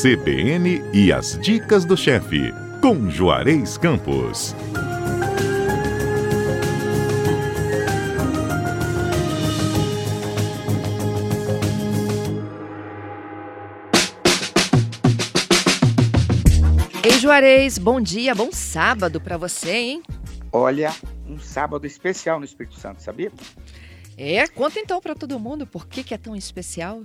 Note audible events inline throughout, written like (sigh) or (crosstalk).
CBN e as dicas do chefe, com Juarez Campos. Ei, Juarez, bom dia, bom sábado para você, hein? Olha, um sábado especial no Espírito Santo, sabia? É, conta então para todo mundo por que, que é tão especial.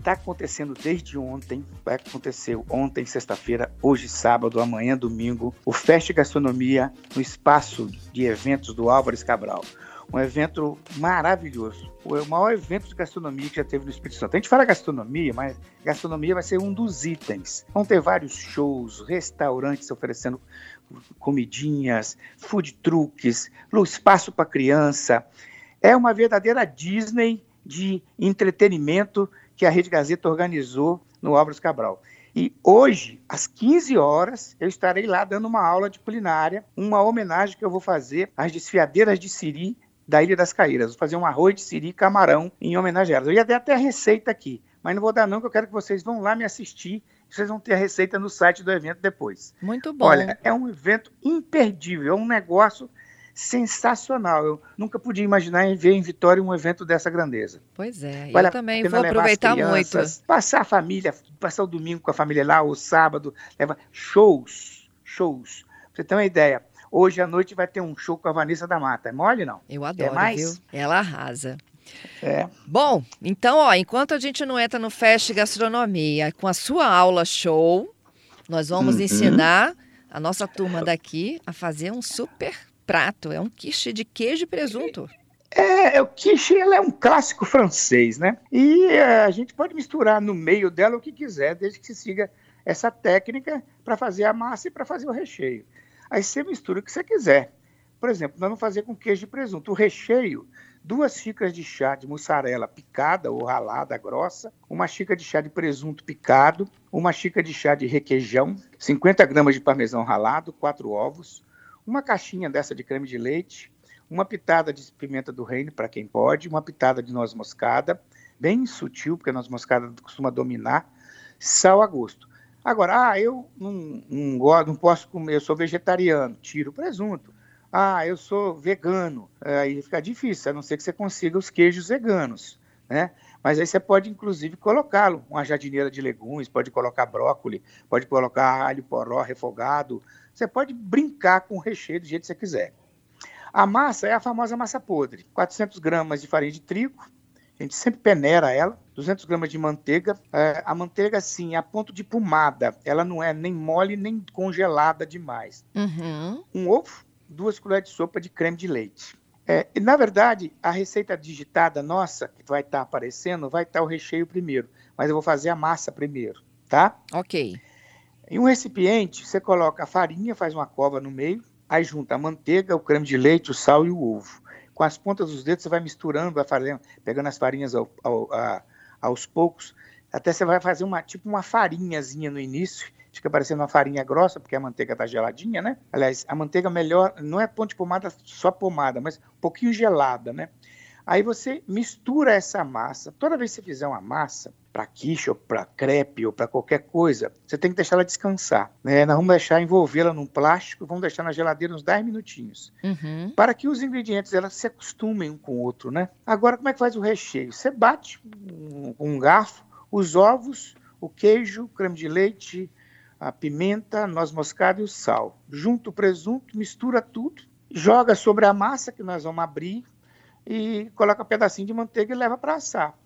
Está acontecendo desde ontem, vai acontecer ontem, sexta-feira, hoje, sábado, amanhã, domingo, o Festa Gastronomia no espaço de eventos do Álvares Cabral. Um evento maravilhoso. O maior evento de gastronomia que já teve no Espírito Santo. A gente fala gastronomia, mas gastronomia vai ser um dos itens. Vão ter vários shows, restaurantes oferecendo comidinhas, food truques, espaço para criança. É uma verdadeira Disney de entretenimento que a Rede Gazeta organizou no Álvares Cabral. E hoje, às 15 horas, eu estarei lá dando uma aula de culinária, uma homenagem que eu vou fazer às desfiadeiras de siri da Ilha das Caíras. Vou fazer um arroz de siri camarão em homenagem a elas. Eu ia dar até a receita aqui, mas não vou dar não, que eu quero que vocês vão lá me assistir. Vocês vão ter a receita no site do evento depois. Muito bom. Olha, é um evento imperdível, é um negócio sensacional. Eu nunca podia imaginar em ver em Vitória um evento dessa grandeza. Pois é, vale eu também vou aproveitar crianças, muito. Passar a família, passar o domingo com a família lá, o sábado, leva shows, shows. Pra você ter uma ideia, hoje à noite vai ter um show com a Vanessa da Mata. É mole não? Eu adoro, é mais? viu? Ela arrasa. É. Bom, então, ó, enquanto a gente não entra no Fest Gastronomia com a sua aula show, nós vamos uhum. ensinar a nossa turma daqui a fazer um super prato, é um quiche de queijo e presunto. É, é, o quiche ela é um clássico francês, né? E é, a gente pode misturar no meio dela o que quiser, desde que se siga essa técnica para fazer a massa e para fazer o recheio. Aí você mistura o que você quiser. Por exemplo, nós vamos fazer com queijo e presunto. O recheio, duas xícaras de chá de mussarela picada ou ralada grossa, uma xícara de chá de presunto picado, uma xícara de chá de requeijão, 50 gramas de parmesão ralado, quatro ovos, uma caixinha dessa de creme de leite, uma pitada de pimenta do reino, para quem pode, uma pitada de noz moscada, bem sutil, porque a noz moscada costuma dominar, sal a gosto. Agora, ah, eu não, não, gosto, não posso comer, eu sou vegetariano, tiro o presunto. Ah, eu sou vegano, aí fica difícil, a não ser que você consiga os queijos veganos, né? Mas aí você pode, inclusive, colocá-lo, uma jardineira de legumes, pode colocar brócolis, pode colocar alho poró refogado, você pode brincar com o recheio do jeito que você quiser. A massa é a famosa massa podre. 400 gramas de farinha de trigo, a gente sempre peneira ela. 200 gramas de manteiga. É, a manteiga, sim, é a ponto de pomada. Ela não é nem mole nem congelada demais. Uhum. Um ovo, duas colheres de sopa de creme de leite. É, na verdade, a receita digitada nossa, que vai estar tá aparecendo, vai estar tá o recheio primeiro. Mas eu vou fazer a massa primeiro, tá? Ok. Em um recipiente, você coloca a farinha, faz uma cova no meio, aí junta a manteiga, o creme de leite, o sal e o ovo. Com as pontas dos dedos, você vai misturando, vai fazendo, pegando as farinhas ao, ao, a, aos poucos, até você vai fazer uma tipo uma farinhazinha no início, fica parecendo uma farinha grossa, porque a manteiga está geladinha, né? Aliás, a manteiga melhor, não é ponto de pomada só pomada, mas um pouquinho gelada, né? Aí você mistura essa massa. Toda vez que você fizer uma massa, para quiche ou para crepe ou para qualquer coisa, você tem que deixar ela descansar. Né? Nós vamos deixar envolvê-la num plástico, vamos deixar na geladeira uns 10 minutinhos, uhum. para que os ingredientes elas se acostumem um com o outro, né? Agora, como é que faz o recheio? Você bate com um, um garfo os ovos, o queijo, o creme de leite, a pimenta, noz moscada e o sal. Junta o presunto, mistura tudo, joga sobre a massa que nós vamos abrir e coloca um pedacinho de manteiga e leva para assar.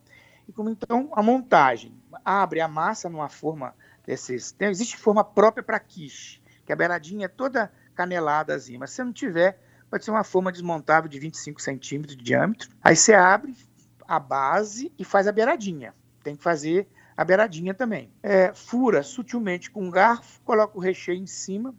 E como então a montagem abre a massa numa forma desses, tem, existe forma própria para quiche, que a beiradinha é toda caneladazinha, mas se não tiver, pode ser uma forma desmontável de 25 centímetros de diâmetro. Aí você abre a base e faz a beiradinha. Tem que fazer a beiradinha também. É, fura sutilmente com um garfo, coloca o recheio em cima,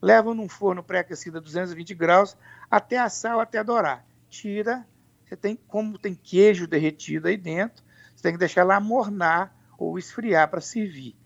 leva num forno pré-aquecido a 220 graus até assar ou até dourar. Tira, você tem como tem queijo derretido aí dentro, você tem que deixar ela amornar ou esfriar para servir.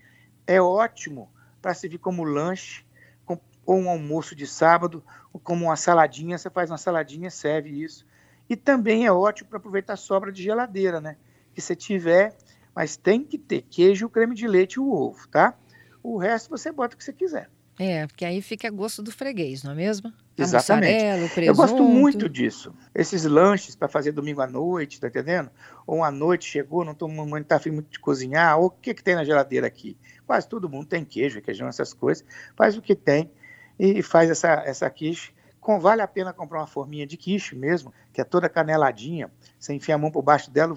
É ótimo para servir como lanche, com, ou um almoço de sábado, ou como uma saladinha. Você faz uma saladinha, serve isso. E também é ótimo para aproveitar sobra de geladeira, né? Que se tiver, mas tem que ter queijo, creme de leite e o ovo, tá? O resto você bota o que você quiser. É, porque aí fica a gosto do freguês, não é mesmo? A Exatamente. Eu gosto muito disso. Esses lanches para fazer domingo à noite, tá entendendo? Ou à noite chegou, não tô não tá afim muito de cozinhar, ou o que que tem na geladeira aqui? Quase todo mundo tem queijo, queijão, essas coisas. Faz o que tem e faz essa essa quiche. Com, vale a pena comprar uma forminha de quiche mesmo, que é toda caneladinha. Você enfia a mão por baixo dela,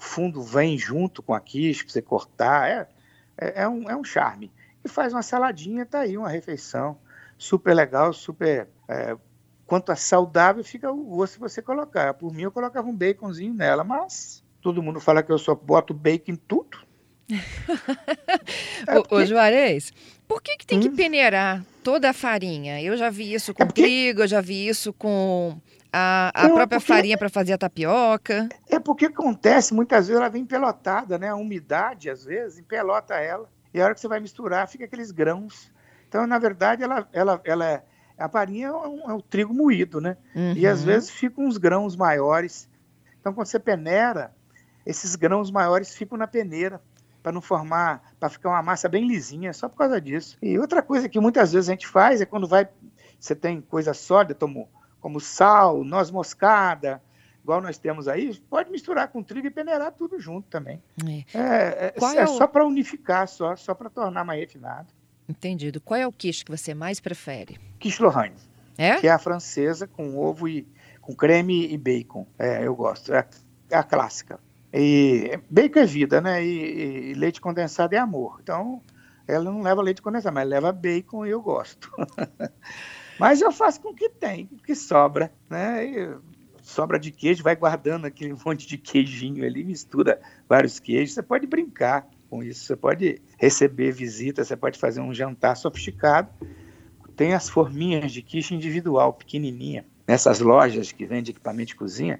o fundo vem junto com a quiche para você cortar. É, é, é um, é um charme. E faz uma saladinha, tá aí, uma refeição super legal, super. é, quanto a saudável, fica o gosto se você colocar. Por mim, eu colocava um baconzinho nela, mas todo mundo fala que eu só boto bacon em tudo. (laughs) É Ô, ô, porque- Juarez, por que, que tem que Hum? peneirar toda a farinha? Eu já vi isso com É porque- trigo, eu já vi isso com a, a Não, é própria farinha para fazer a tapioca. É porque acontece, muitas vezes ela vem pelotada, né? A umidade, às vezes, empelota ela. E a hora que você vai misturar, fica aqueles grãos. Então, na verdade, ela, ela, ela é, a farinha é, um- é o trigo moído, né? E às Uhum. vezes ficam uns grãos maiores. Então, quando você peneira, esses grãos maiores ficam na peneira, para não formar, para ficar uma massa bem lisinha, só por causa disso. E outra coisa que muitas vezes a gente faz é quando vai, você tem coisa sólida, como, como sal, noz moscada, igual nós temos aí, pode misturar com trigo e peneirar tudo junto também. É, É, é- é é o- só para unificar, só, só para tornar mais refinado. entendido. Qual é o quiche que você mais prefere? Quiche Lorraine. É? que é a francesa com ovo e com creme e bacon. É, eu gosto. É a, é a clássica. E bacon é vida, né? E, e leite condensado é amor. Então, ela não leva leite condensado, mas leva bacon e eu gosto. (laughs) mas eu faço com o que tem, o que sobra, né? E sobra de queijo, vai guardando aquele (laughs) monte de queijinho ali, mistura vários queijos. Você pode brincar com isso, você pode receber visita, você pode fazer um jantar sofisticado tem as forminhas de quiche individual, pequenininha. Nessas lojas que vendem equipamento de cozinha,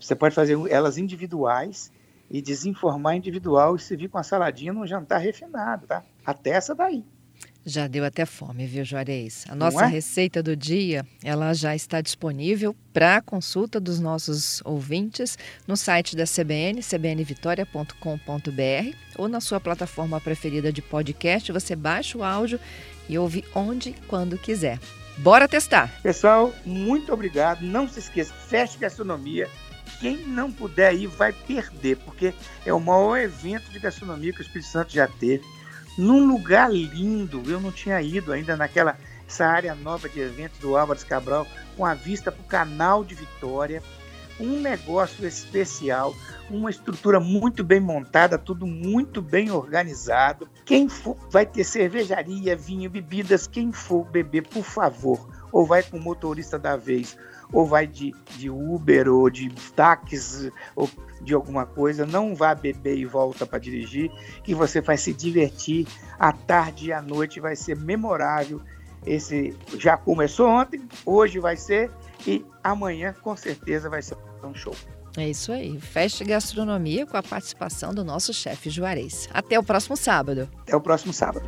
você pode fazer elas individuais e desenformar individual e servir com a saladinha num jantar refinado, tá? Até essa daí. Já deu até fome, viu, Juarez? A Não nossa é? receita do dia, ela já está disponível para consulta dos nossos ouvintes no site da CBN, cbnvitoria.com.br ou na sua plataforma preferida de podcast. Você baixa o áudio e ouve onde e quando quiser. Bora testar! Pessoal, muito obrigado. Não se esqueça, Feste Gastronomia. Quem não puder ir vai perder, porque é o maior evento de gastronomia que o Espírito Santo já teve. Num lugar lindo, eu não tinha ido ainda naquela essa área nova de eventos do Álvares Cabral, com a vista para o canal de Vitória. Um negócio especial, uma estrutura muito bem montada, tudo muito bem organizado. Quem for, vai ter cervejaria, vinho, bebidas. Quem for beber, por favor, ou vai com o motorista da vez, ou vai de, de Uber ou de táxi ou de alguma coisa, não vá beber e volta para dirigir, que você vai se divertir à tarde e à noite, vai ser memorável. Esse já começou ontem, hoje vai ser e amanhã com certeza vai ser um show. É isso aí. Festa e Gastronomia com a participação do nosso chefe Juarez. Até o próximo sábado. Até o próximo sábado.